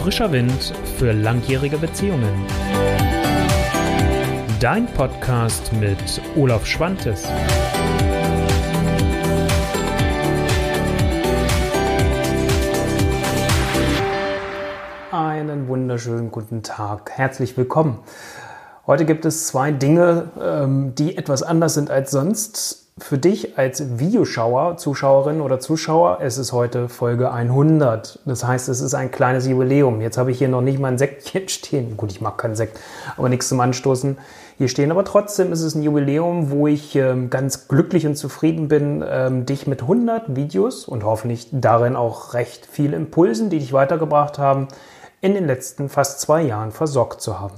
Frischer Wind für langjährige Beziehungen. Dein Podcast mit Olaf Schwantes. Einen wunderschönen guten Tag. Herzlich willkommen. Heute gibt es zwei Dinge, ähm, die etwas anders sind als sonst für dich als Videoschauer, Zuschauerin oder Zuschauer, es ist heute Folge 100. Das heißt, es ist ein kleines Jubiläum. Jetzt habe ich hier noch nicht mal ein Sektchen stehen. Gut, ich mag keinen Sekt, aber nichts zum Anstoßen hier stehen. Aber trotzdem ist es ein Jubiläum, wo ich ähm, ganz glücklich und zufrieden bin, ähm, dich mit 100 Videos und hoffentlich darin auch recht viel Impulsen, die dich weitergebracht haben, in den letzten fast zwei Jahren versorgt zu haben.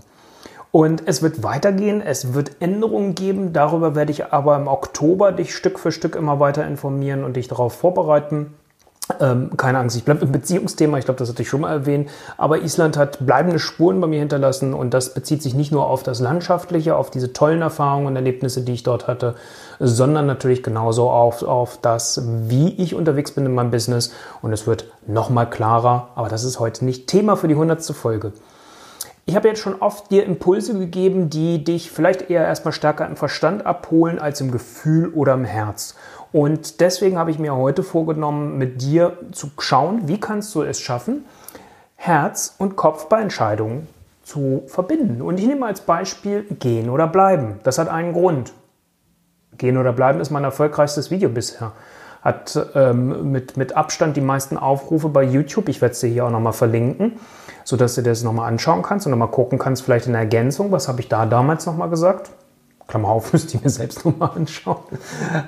Und es wird weitergehen, es wird Änderungen geben, darüber werde ich aber im Oktober dich Stück für Stück immer weiter informieren und dich darauf vorbereiten. Ähm, keine Angst, ich bleibe im Beziehungsthema, ich glaube, das hatte ich schon mal erwähnt, aber Island hat bleibende Spuren bei mir hinterlassen und das bezieht sich nicht nur auf das Landschaftliche, auf diese tollen Erfahrungen und Erlebnisse, die ich dort hatte, sondern natürlich genauso auf, auf das, wie ich unterwegs bin in meinem Business und es wird nochmal klarer, aber das ist heute nicht Thema für die hundertste Folge. Ich habe jetzt schon oft dir Impulse gegeben, die dich vielleicht eher erstmal stärker im Verstand abholen als im Gefühl oder im Herz. Und deswegen habe ich mir heute vorgenommen, mit dir zu schauen, wie kannst du es schaffen, Herz und Kopf bei Entscheidungen zu verbinden. Und ich nehme als Beispiel gehen oder bleiben. Das hat einen Grund. Gehen oder bleiben ist mein erfolgreichstes Video bisher. Hat ähm, mit, mit Abstand die meisten Aufrufe bei YouTube. Ich werde es dir hier auch nochmal verlinken sodass du dir das nochmal anschauen kannst und nochmal gucken kannst, vielleicht in Ergänzung, was habe ich da damals nochmal gesagt? Klammer auf, müsste ich mir selbst nochmal anschauen.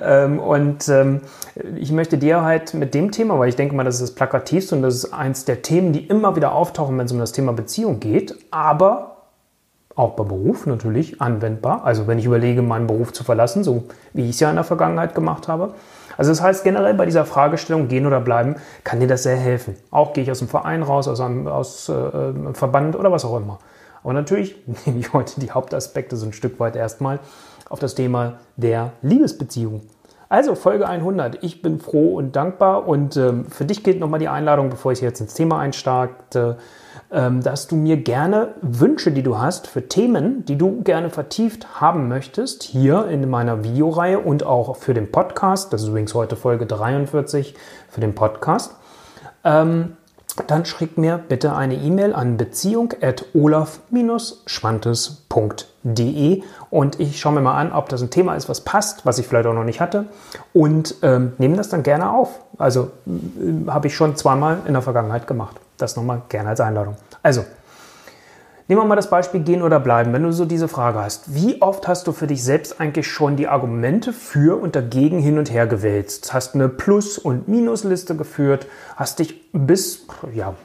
Ähm, und ähm, ich möchte dir halt mit dem Thema, weil ich denke mal, das ist das Plakativste und das ist eins der Themen, die immer wieder auftauchen, wenn es um das Thema Beziehung geht, aber auch bei Beruf natürlich anwendbar. Also wenn ich überlege, meinen Beruf zu verlassen, so wie ich es ja in der Vergangenheit gemacht habe, also das heißt generell bei dieser Fragestellung gehen oder bleiben, kann dir das sehr helfen. Auch gehe ich aus dem Verein raus, aus einem aus, äh, Verband oder was auch immer. Aber natürlich nehme ich heute die Hauptaspekte so ein Stück weit erstmal auf das Thema der Liebesbeziehung. Also Folge 100. Ich bin froh und dankbar und ähm, für dich gilt nochmal die Einladung, bevor ich jetzt ins Thema einstarte, ähm, dass du mir gerne Wünsche, die du hast für Themen, die du gerne vertieft haben möchtest, hier in meiner Videoreihe und auch für den Podcast, das ist übrigens heute Folge 43 für den Podcast, ähm, dann schick mir bitte eine E-Mail an beziehung.olaf-schwantes.de und ich schaue mir mal an, ob das ein Thema ist, was passt, was ich vielleicht auch noch nicht hatte und ähm, nehme das dann gerne auf. Also äh, habe ich schon zweimal in der Vergangenheit gemacht. Das nochmal gerne als Einladung. Also, Nehmen wir mal das Beispiel gehen oder bleiben. Wenn du so diese Frage hast, wie oft hast du für dich selbst eigentlich schon die Argumente für und dagegen hin und her gewälzt? Hast eine Plus- und Minusliste geführt? Hast dich bis, ja,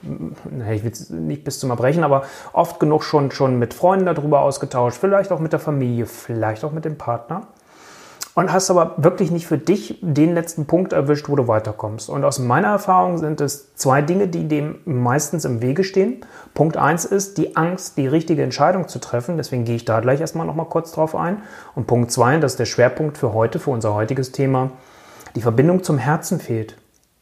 ich will nicht bis zum Erbrechen, aber oft genug schon, schon mit Freunden darüber ausgetauscht, vielleicht auch mit der Familie, vielleicht auch mit dem Partner? Und hast aber wirklich nicht für dich den letzten Punkt erwischt, wo du weiterkommst. Und aus meiner Erfahrung sind es zwei Dinge, die dem meistens im Wege stehen. Punkt eins ist die Angst, die richtige Entscheidung zu treffen. Deswegen gehe ich da gleich erstmal nochmal kurz drauf ein. Und Punkt zwei, das ist der Schwerpunkt für heute, für unser heutiges Thema. Die Verbindung zum Herzen fehlt.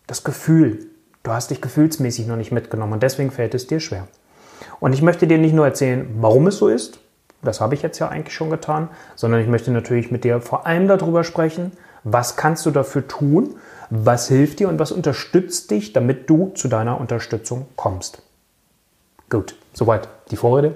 Das Gefühl. Du hast dich gefühlsmäßig noch nicht mitgenommen und deswegen fällt es dir schwer. Und ich möchte dir nicht nur erzählen, warum es so ist, das habe ich jetzt ja eigentlich schon getan, sondern ich möchte natürlich mit dir vor allem darüber sprechen, was kannst du dafür tun, was hilft dir und was unterstützt dich, damit du zu deiner Unterstützung kommst. Gut, soweit die Vorrede.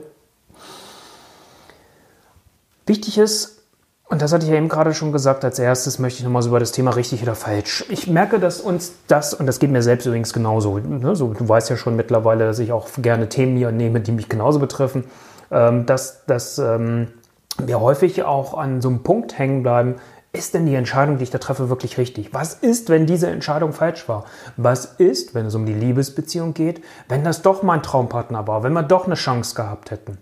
Wichtig ist, und das hatte ich ja eben gerade schon gesagt, als erstes möchte ich nochmal so über das Thema richtig oder falsch. Ich merke, dass uns das, und das geht mir selbst übrigens genauso, ne, so, du weißt ja schon mittlerweile, dass ich auch gerne Themen hier nehme, die mich genauso betreffen, dass, dass ähm, wir häufig auch an so einem Punkt hängen bleiben, ist denn die Entscheidung, die ich da treffe, wirklich richtig? Was ist, wenn diese Entscheidung falsch war? Was ist, wenn es um die Liebesbeziehung geht, wenn das doch mein Traumpartner war, wenn wir doch eine Chance gehabt hätten?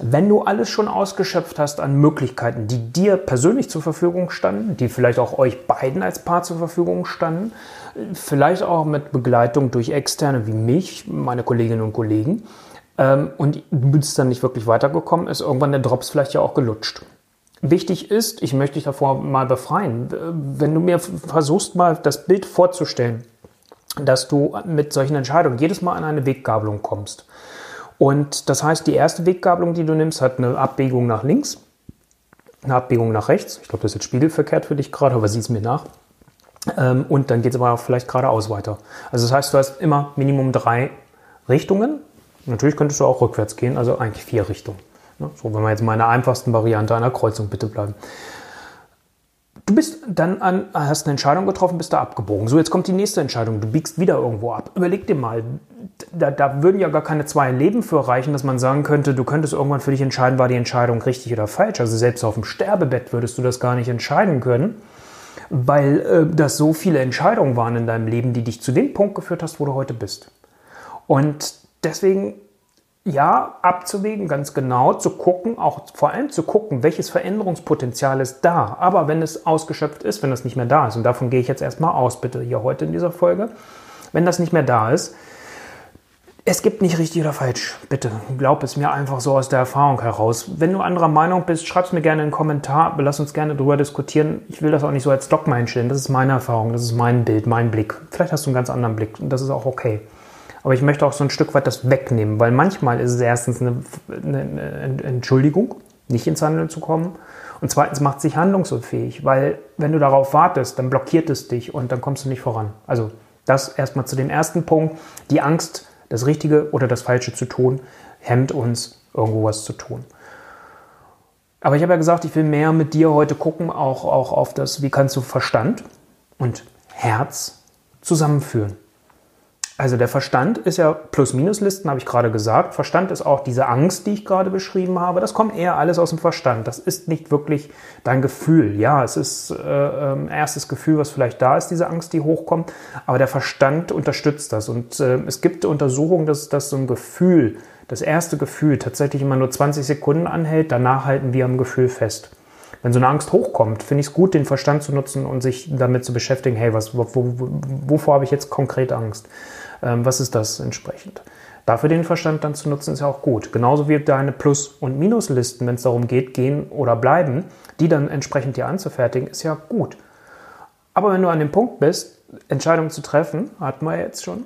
Wenn du alles schon ausgeschöpft hast an Möglichkeiten, die dir persönlich zur Verfügung standen, die vielleicht auch euch beiden als Paar zur Verfügung standen, vielleicht auch mit Begleitung durch Externe wie mich, meine Kolleginnen und Kollegen, ähm, und du bist dann nicht wirklich weitergekommen, ist irgendwann der Drops vielleicht ja auch gelutscht. Wichtig ist, ich möchte dich davor mal befreien, wenn du mir versuchst mal das Bild vorzustellen, dass du mit solchen Entscheidungen jedes Mal an eine Weggabelung kommst. Und das heißt, die erste Weggabelung, die du nimmst, hat eine Abbiegung nach links, eine Abbiegung nach rechts. Ich glaube, das ist jetzt spiegelverkehrt für dich gerade, aber sieh es mir nach. Ähm, und dann geht es aber auch vielleicht geradeaus weiter. Also das heißt, du hast immer Minimum drei Richtungen. Natürlich könntest du auch rückwärts gehen, also eigentlich vier Richtungen. Ne? So, wenn wir jetzt mal in der einfachsten Variante einer Kreuzung bitte bleiben. Du bist dann an, hast eine Entscheidung getroffen, bist da abgebogen. So, jetzt kommt die nächste Entscheidung. Du biegst wieder irgendwo ab. Überleg dir mal, da, da würden ja gar keine zwei Leben für reichen, dass man sagen könnte, du könntest irgendwann für dich entscheiden, war die Entscheidung richtig oder falsch. Also selbst auf dem Sterbebett würdest du das gar nicht entscheiden können, weil äh, das so viele Entscheidungen waren in deinem Leben, die dich zu dem Punkt geführt hast, wo du heute bist. Und deswegen ja, abzuwägen, ganz genau zu gucken, auch vor allem zu gucken, welches Veränderungspotenzial ist da. Aber wenn es ausgeschöpft ist, wenn das nicht mehr da ist, und davon gehe ich jetzt erstmal aus, bitte hier heute in dieser Folge, wenn das nicht mehr da ist, es gibt nicht richtig oder falsch. Bitte, glaub es mir einfach so aus der Erfahrung heraus. Wenn du anderer Meinung bist, schreib es mir gerne in einen Kommentar. Lass uns gerne darüber diskutieren. Ich will das auch nicht so als Dogma einstellen. Das ist meine Erfahrung, das ist mein Bild, mein Blick. Vielleicht hast du einen ganz anderen Blick und das ist auch okay. Aber ich möchte auch so ein Stück weit das wegnehmen, weil manchmal ist es erstens eine, eine Entschuldigung, nicht ins Handeln zu kommen. Und zweitens macht es sich handlungsunfähig, weil wenn du darauf wartest, dann blockiert es dich und dann kommst du nicht voran. Also das erstmal zu dem ersten Punkt. Die Angst, das Richtige oder das Falsche zu tun, hemmt uns, irgendwo was zu tun. Aber ich habe ja gesagt, ich will mehr mit dir heute gucken, auch, auch auf das, wie kannst du Verstand und Herz zusammenführen. Also der Verstand ist ja Plus-Minus-Listen, habe ich gerade gesagt. Verstand ist auch diese Angst, die ich gerade beschrieben habe. Das kommt eher alles aus dem Verstand. Das ist nicht wirklich dein Gefühl. Ja, es ist äh, äh, erstes Gefühl, was vielleicht da ist, diese Angst, die hochkommt. Aber der Verstand unterstützt das. Und äh, es gibt Untersuchungen, dass, dass so ein Gefühl, das erste Gefühl tatsächlich immer nur 20 Sekunden anhält. Danach halten wir am Gefühl fest wenn so eine Angst hochkommt, finde ich es gut, den Verstand zu nutzen und sich damit zu beschäftigen, hey, was, wo, wo, wovor habe ich jetzt konkret Angst? Ähm, was ist das entsprechend? Dafür den Verstand dann zu nutzen, ist ja auch gut. Genauso wie deine Plus- und Minuslisten, wenn es darum geht, gehen oder bleiben, die dann entsprechend dir anzufertigen, ist ja gut. Aber wenn du an dem Punkt bist, Entscheidungen zu treffen, hatten wir jetzt schon,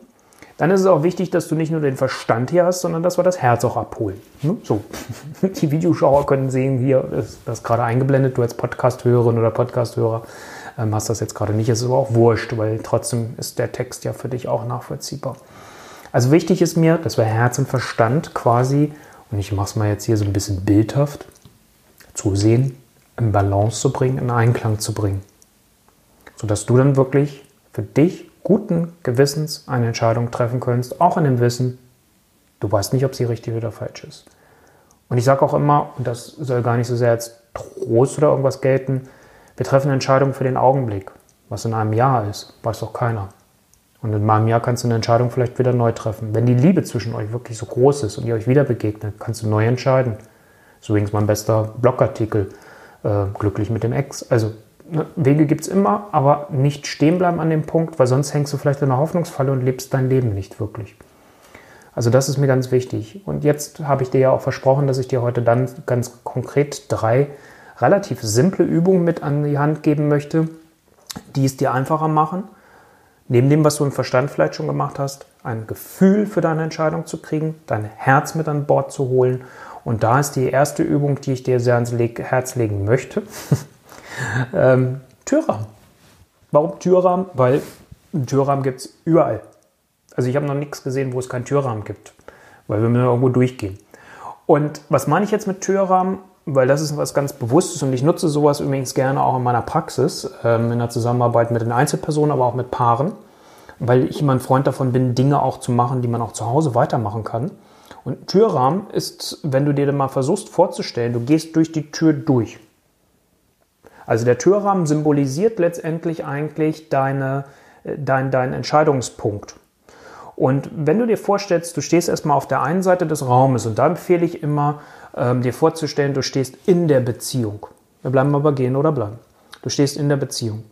dann ist es auch wichtig, dass du nicht nur den Verstand hier hast, sondern dass wir das Herz auch abholen. Hm? So, die Videoschauer können sehen, hier ist das gerade eingeblendet, du als Podcast-Hörerin oder Podcast-Hörer ähm, hast das jetzt gerade nicht. Es ist aber auch wurscht, weil trotzdem ist der Text ja für dich auch nachvollziehbar. Also wichtig ist mir, dass wir Herz und Verstand quasi, und ich mache es mal jetzt hier so ein bisschen bildhaft, zu sehen, in Balance zu bringen, in Einklang zu bringen. Sodass du dann wirklich für dich guten Gewissens eine Entscheidung treffen kannst, auch in dem Wissen, du weißt nicht, ob sie richtig oder falsch ist. Und ich sage auch immer, und das soll gar nicht so sehr als Trost oder irgendwas gelten, wir treffen Entscheidungen für den Augenblick. Was in einem Jahr ist, weiß doch keiner. Und in einem Jahr kannst du eine Entscheidung vielleicht wieder neu treffen. Wenn die Liebe zwischen euch wirklich so groß ist und ihr euch wieder begegnet, kannst du neu entscheiden. Ist übrigens mein bester Blogartikel, äh, glücklich mit dem Ex. Also Wege gibt es immer, aber nicht stehen bleiben an dem Punkt, weil sonst hängst du vielleicht in einer Hoffnungsfalle und lebst dein Leben nicht wirklich. Also das ist mir ganz wichtig. Und jetzt habe ich dir ja auch versprochen, dass ich dir heute dann ganz konkret drei relativ simple Übungen mit an die Hand geben möchte, die es dir einfacher machen, neben dem, was du im Verstand vielleicht schon gemacht hast, ein Gefühl für deine Entscheidung zu kriegen, dein Herz mit an Bord zu holen. Und da ist die erste Übung, die ich dir sehr ans Herz legen möchte. ähm, Türrahmen. Warum Türrahmen? Weil einen Türrahmen gibt es überall. Also ich habe noch nichts gesehen, wo es keinen Türrahmen gibt, weil wir müssen irgendwo durchgehen. Und was meine ich jetzt mit Türrahmen? weil das ist was ganz Bewusstes und ich nutze sowas übrigens gerne auch in meiner Praxis, ähm, in der Zusammenarbeit mit den Einzelpersonen, aber auch mit Paaren, weil ich immer ein Freund davon bin, Dinge auch zu machen, die man auch zu Hause weitermachen kann. Und Türrahmen ist, wenn du dir mal versuchst vorzustellen, du gehst durch die Tür durch. Also der Türrahmen symbolisiert letztendlich eigentlich deine, äh, dein, dein Entscheidungspunkt. Und wenn du dir vorstellst, du stehst erstmal auf der einen Seite des Raumes und da empfehle ich immer, ähm, dir vorzustellen, du stehst in der Beziehung. Wir bleiben aber gehen oder bleiben. Du stehst in der Beziehung.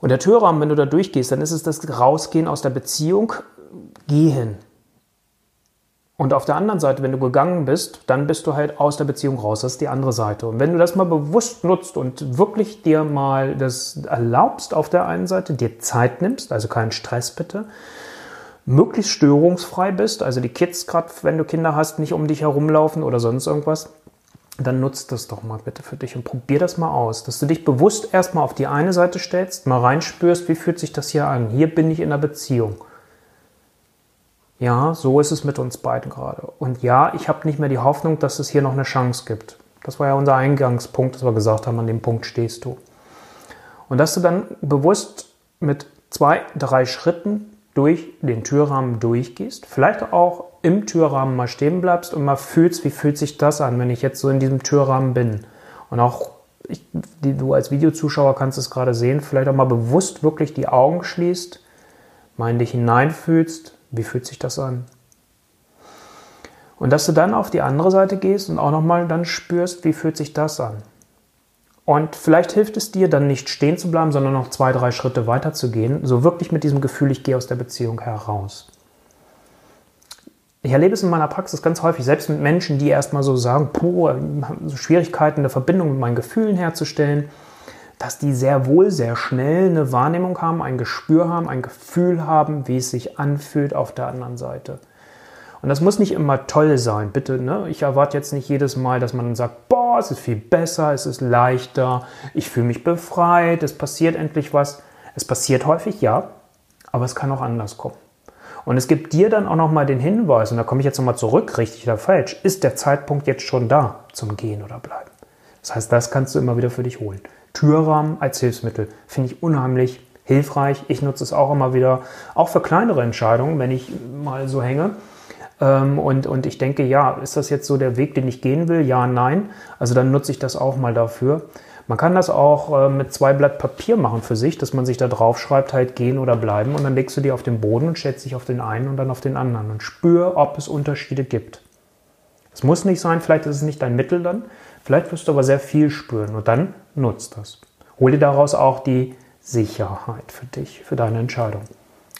Und der Türrahmen, wenn du da durchgehst, dann ist es das Rausgehen aus der Beziehung, gehen. Und auf der anderen Seite, wenn du gegangen bist, dann bist du halt aus der Beziehung raus. Das ist die andere Seite. Und wenn du das mal bewusst nutzt und wirklich dir mal das erlaubst auf der einen Seite, dir Zeit nimmst, also keinen Stress bitte, möglichst störungsfrei bist, also die Kids gerade, wenn du Kinder hast, nicht um dich herumlaufen oder sonst irgendwas, dann nutzt das doch mal bitte für dich und probier das mal aus, dass du dich bewusst erstmal auf die eine Seite stellst, mal reinspürst, wie fühlt sich das hier an? Hier bin ich in einer Beziehung. Ja, so ist es mit uns beiden gerade. Und ja, ich habe nicht mehr die Hoffnung, dass es hier noch eine Chance gibt. Das war ja unser Eingangspunkt, dass wir gesagt haben, an dem Punkt stehst du. Und dass du dann bewusst mit zwei, drei Schritten durch den Türrahmen durchgehst, vielleicht auch im Türrahmen mal stehen bleibst und mal fühlst, wie fühlt sich das an, wenn ich jetzt so in diesem Türrahmen bin. Und auch ich, die, du als Videozuschauer kannst es gerade sehen, vielleicht auch mal bewusst wirklich die Augen schließt, mal in dich hineinfühlst, wie fühlt sich das an. Und dass du dann auf die andere Seite gehst und auch nochmal dann spürst, wie fühlt sich das an. Und vielleicht hilft es dir dann nicht stehen zu bleiben, sondern noch zwei, drei Schritte weiter zu gehen. So wirklich mit diesem Gefühl, ich gehe aus der Beziehung heraus. Ich erlebe es in meiner Praxis ganz häufig, selbst mit Menschen, die erstmal so sagen, puh, Schwierigkeiten, eine Verbindung mit meinen Gefühlen herzustellen, dass die sehr wohl, sehr schnell eine Wahrnehmung haben, ein Gespür haben, ein Gefühl haben, wie es sich anfühlt auf der anderen Seite. Und das muss nicht immer toll sein, bitte. Ne? Ich erwarte jetzt nicht jedes Mal, dass man sagt, boah, es ist viel besser, es ist leichter, ich fühle mich befreit, es passiert endlich was. Es passiert häufig, ja, aber es kann auch anders kommen. Und es gibt dir dann auch nochmal den Hinweis, und da komme ich jetzt nochmal zurück, richtig oder falsch, ist der Zeitpunkt jetzt schon da zum Gehen oder Bleiben. Das heißt, das kannst du immer wieder für dich holen. Türrahmen als Hilfsmittel finde ich unheimlich hilfreich. Ich nutze es auch immer wieder, auch für kleinere Entscheidungen, wenn ich mal so hänge ähm, und, und ich denke, ja, ist das jetzt so der Weg, den ich gehen will? Ja, nein. Also dann nutze ich das auch mal dafür. Man kann das auch äh, mit zwei Blatt Papier machen für sich, dass man sich da drauf schreibt, halt gehen oder bleiben. Und dann legst du die auf den Boden und stellst dich auf den einen und dann auf den anderen und spür, ob es Unterschiede gibt. Es muss nicht sein, vielleicht ist es nicht dein Mittel dann, vielleicht wirst du aber sehr viel spüren und dann nutzt das. Hol dir daraus auch die Sicherheit für dich, für deine Entscheidung.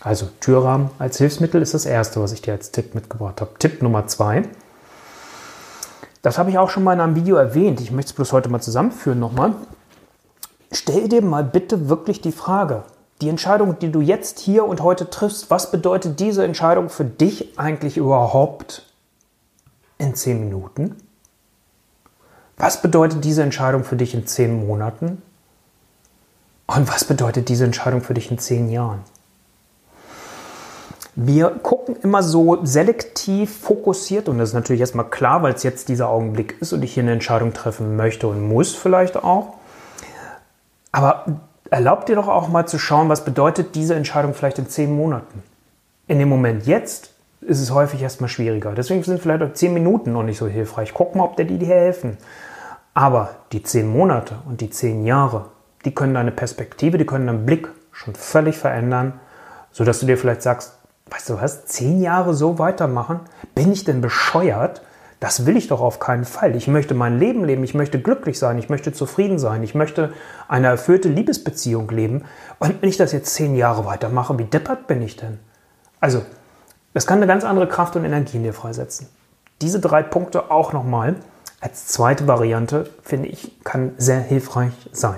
Also Türrahmen als Hilfsmittel ist das erste, was ich dir als Tipp mitgebracht habe. Tipp Nummer zwei. Das habe ich auch schon mal in einem Video erwähnt. Ich möchte es bloß heute mal zusammenführen nochmal. Stell dir mal bitte wirklich die Frage, die Entscheidung, die du jetzt hier und heute triffst, was bedeutet diese Entscheidung für dich eigentlich überhaupt in zehn Minuten? Was bedeutet diese Entscheidung für dich in zehn Monaten? Und was bedeutet diese Entscheidung für dich in zehn Jahren? Wir gucken immer so selektiv fokussiert und das ist natürlich erstmal klar, weil es jetzt dieser Augenblick ist und ich hier eine Entscheidung treffen möchte und muss vielleicht auch. Aber erlaubt dir doch auch mal zu schauen, was bedeutet diese Entscheidung vielleicht in zehn Monaten. In dem Moment jetzt ist es häufig erstmal schwieriger. Deswegen sind vielleicht auch zehn Minuten noch nicht so hilfreich. Guck mal, ob dir die dir helfen. Aber die zehn Monate und die zehn Jahre, die können deine Perspektive, die können deinen Blick schon völlig verändern, sodass du dir vielleicht sagst, weißt du was, zehn Jahre so weitermachen? Bin ich denn bescheuert? Das will ich doch auf keinen Fall. Ich möchte mein Leben leben, ich möchte glücklich sein, ich möchte zufrieden sein, ich möchte eine erfüllte Liebesbeziehung leben. Und wenn ich das jetzt zehn Jahre weitermache, wie deppert bin ich denn? Also, das kann eine ganz andere Kraft und Energie in dir freisetzen. Diese drei Punkte auch nochmal als zweite Variante, finde ich, kann sehr hilfreich sein.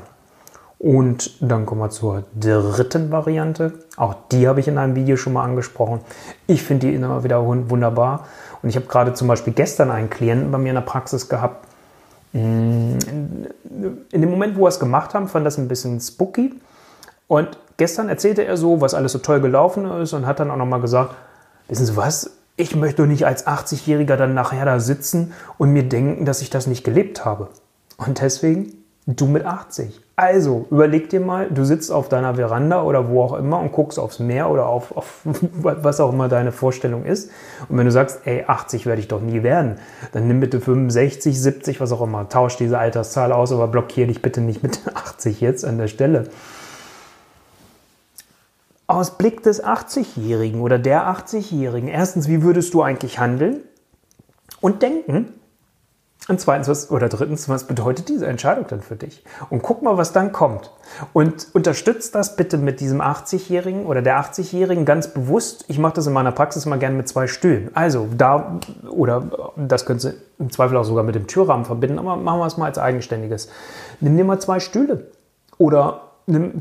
Und dann kommen wir zur dritten Variante. Auch die habe ich in einem Video schon mal angesprochen. Ich finde die immer wieder wunderbar. Und ich habe gerade zum Beispiel gestern einen Klienten bei mir in der Praxis gehabt. Mm, in dem Moment, wo wir es gemacht haben, fand das ein bisschen spooky. Und gestern erzählte er so, was alles so toll gelaufen ist und hat dann auch nochmal gesagt, wissen Sie was, ich möchte doch nicht als 80-Jähriger dann nachher da sitzen und mir denken, dass ich das nicht gelebt habe. Und deswegen, du mit 80. Also, überleg dir mal, du sitzt auf deiner Veranda oder wo auch immer und guckst aufs Meer oder auf, auf was auch immer deine Vorstellung ist. Und wenn du sagst, ey, 80 werde ich doch nie werden, dann nimm bitte 65, 70, was auch immer. Tausch diese Alterszahl aus, aber blockier dich bitte nicht mit 80 jetzt an der Stelle. Aus Blick des 80-Jährigen oder der 80-Jährigen, erstens, wie würdest du eigentlich handeln und denken? Und zweitens, was, oder drittens, was bedeutet diese Entscheidung dann für dich? Und guck mal, was dann kommt. Und unterstützt das bitte mit diesem 80-Jährigen oder der 80-Jährigen ganz bewusst. Ich mache das in meiner Praxis mal gerne mit zwei Stühlen. Also da, oder das könntest du im Zweifel auch sogar mit dem Türrahmen verbinden, aber machen wir es mal als eigenständiges. Nimm dir mal zwei Stühle. Oder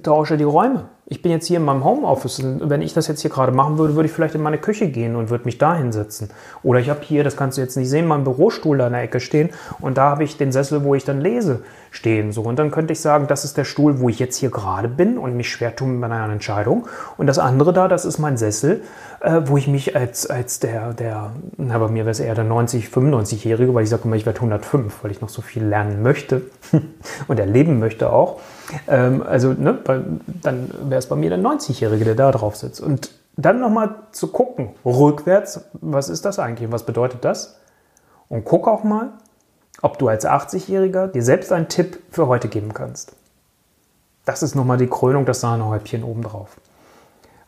tausche die Räume. Ich bin jetzt hier in meinem Homeoffice wenn ich das jetzt hier gerade machen würde, würde ich vielleicht in meine Küche gehen und würde mich da hinsetzen. Oder ich habe hier, das kannst du jetzt nicht sehen, meinen Bürostuhl da in der Ecke stehen und da habe ich den Sessel, wo ich dann lese, stehen. So. Und dann könnte ich sagen, das ist der Stuhl, wo ich jetzt hier gerade bin und mich schwer tue mit meiner Entscheidung. Und das andere da, das ist mein Sessel, äh, wo ich mich als, als der, der, na, bei mir wäre es eher der 90, 95-Jährige, weil ich sage immer, ich werde 105, weil ich noch so viel lernen möchte und erleben möchte auch. Ähm, also, ne, dann wäre es bei mir der 90-Jährige, der da drauf sitzt. Und dann nochmal zu gucken, rückwärts, was ist das eigentlich? Was bedeutet das? Und guck auch mal, ob du als 80-Jähriger dir selbst einen Tipp für heute geben kannst. Das ist nochmal die Krönung, das Sahnehäubchen obendrauf.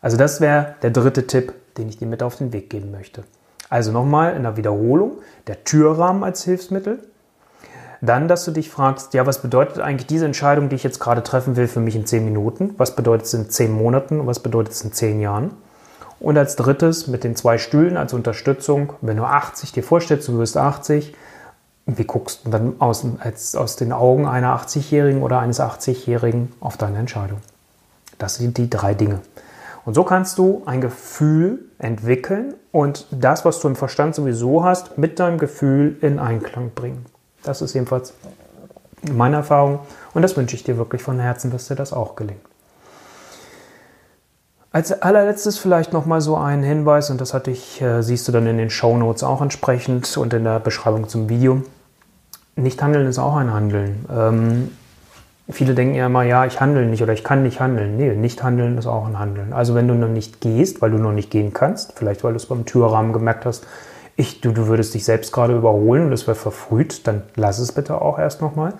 Also das wäre der dritte Tipp, den ich dir mit auf den Weg geben möchte. Also nochmal in der Wiederholung, der Türrahmen als Hilfsmittel. Dann, dass du dich fragst, ja, was bedeutet eigentlich diese Entscheidung, die ich jetzt gerade treffen will, für mich in 10 Minuten? Was bedeutet es in 10 Monaten was bedeutet es in 10 Jahren? Und als drittes mit den zwei Stühlen als Unterstützung, wenn du 80 dir vorstellst, du wirst 80, wie guckst du dann aus, als, aus den Augen einer 80-Jährigen oder eines 80-Jährigen auf deine Entscheidung? Das sind die drei Dinge. Und so kannst du ein Gefühl entwickeln und das, was du im Verstand sowieso hast, mit deinem Gefühl in Einklang bringen. Das ist jedenfalls meine Erfahrung und das wünsche ich dir wirklich von Herzen, dass dir das auch gelingt. Als allerletztes vielleicht nochmal so ein Hinweis, und das hatte ich, äh, siehst du dann in den Show Notes auch entsprechend und in der Beschreibung zum Video. Nicht handeln ist auch ein Handeln. Ähm, viele denken ja immer, ja, ich handle nicht oder ich kann nicht handeln. Nee, nicht handeln ist auch ein Handeln. Also wenn du noch nicht gehst, weil du noch nicht gehen kannst, vielleicht weil du es beim Türrahmen gemerkt hast, ich, du, du würdest dich selbst gerade überholen und es wäre verfrüht, dann lass es bitte auch erst nochmal.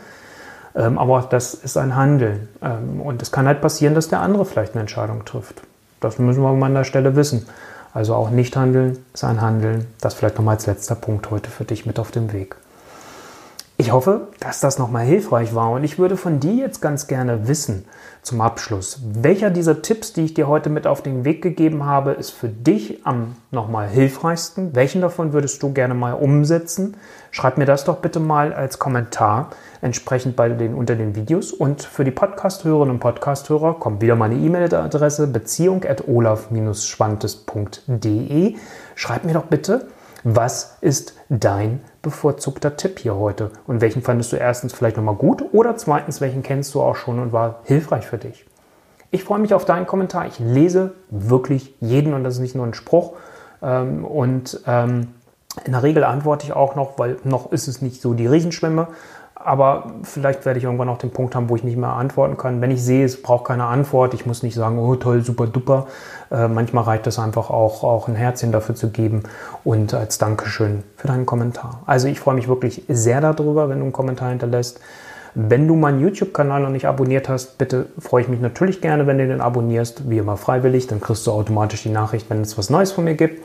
Ähm, aber das ist ein Handeln. Ähm, und es kann halt passieren, dass der andere vielleicht eine Entscheidung trifft. Das müssen wir an der Stelle wissen. Also auch nicht handeln ist ein Handeln. Das vielleicht nochmal als letzter Punkt heute für dich mit auf dem Weg. Ich hoffe, dass das nochmal hilfreich war und ich würde von dir jetzt ganz gerne wissen zum Abschluss, welcher dieser Tipps, die ich dir heute mit auf den Weg gegeben habe, ist für dich am nochmal hilfreichsten? Welchen davon würdest du gerne mal umsetzen? Schreib mir das doch bitte mal als Kommentar entsprechend bei den, unter den Videos und für die Podcast-Hörerinnen und Podcast-Hörer kommt wieder meine E-Mail-Adresse beziehung at olaf-schwantes.de. Schreib mir doch bitte, was ist dein bevorzugter Tipp hier heute? Und welchen fandest du erstens vielleicht nochmal gut oder zweitens, welchen kennst du auch schon und war hilfreich für dich? Ich freue mich auf deinen Kommentar. Ich lese wirklich jeden und das ist nicht nur ein Spruch. Ähm, und ähm, in der Regel antworte ich auch noch, weil noch ist es nicht so die Riesenschwemme aber vielleicht werde ich irgendwann auch den Punkt haben, wo ich nicht mehr antworten kann. Wenn ich sehe, es braucht keine Antwort, ich muss nicht sagen, oh toll, super duper. Äh, manchmal reicht es einfach auch, auch ein Herzchen dafür zu geben und als Dankeschön für deinen Kommentar. Also ich freue mich wirklich sehr darüber, wenn du einen Kommentar hinterlässt. Wenn du meinen YouTube-Kanal noch nicht abonniert hast, bitte freue ich mich natürlich gerne, wenn du den abonnierst, wie immer freiwillig. Dann kriegst du automatisch die Nachricht, wenn es was Neues von mir gibt.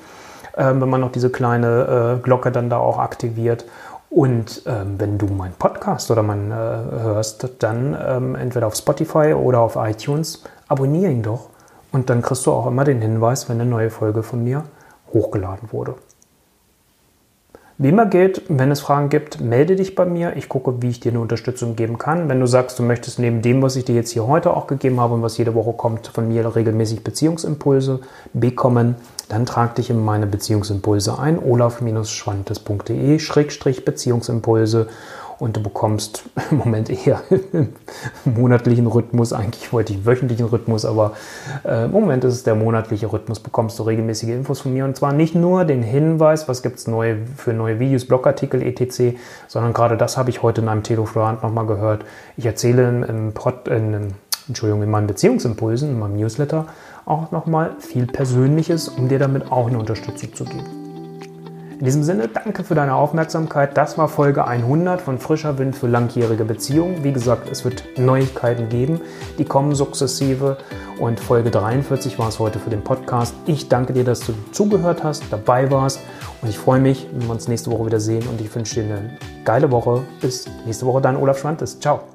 Ähm, wenn man noch diese kleine äh, Glocke dann da auch aktiviert. Und ähm, wenn du meinen Podcast oder meinen äh, hörst, dann ähm, entweder auf Spotify oder auf iTunes, abonniere ihn doch. Und dann kriegst du auch immer den Hinweis, wenn eine neue Folge von mir hochgeladen wurde. Wie immer gilt, wenn es Fragen gibt, melde dich bei mir. Ich gucke, wie ich dir eine Unterstützung geben kann. Wenn du sagst, du möchtest neben dem, was ich dir jetzt hier heute auch gegeben habe und was jede Woche kommt, von mir regelmäßig Beziehungsimpulse bekommen, dann trag dich in meine Beziehungsimpulse ein, olaf-schwantes.de-beziehungsimpulse und du bekommst im Moment eher im monatlichen Rhythmus, eigentlich wollte ich wöchentlichen Rhythmus, aber äh, im Moment ist es der monatliche Rhythmus, bekommst du regelmäßige Infos von mir und zwar nicht nur den Hinweis, was gibt es neue, für neue Videos, Blogartikel, etc., sondern gerade das habe ich heute in einem Telefonat nochmal gehört. Ich erzähle im, Pod, in, Entschuldigung, in meinen Beziehungsimpulsen, in meinem Newsletter auch nochmal viel Persönliches, um dir damit auch eine Unterstützung zu geben. In diesem Sinne, danke für deine Aufmerksamkeit. Das war Folge 100 von Frischer Wind für langjährige Beziehungen. Wie gesagt, es wird Neuigkeiten geben, die kommen sukzessive. Und Folge 43 war es heute für den Podcast. Ich danke dir, dass du zugehört hast, dabei warst. Und ich freue mich, wenn wir uns nächste Woche wieder sehen. Und ich wünsche dir eine geile Woche. Bis nächste Woche, dein Olaf Schwantes. Ciao.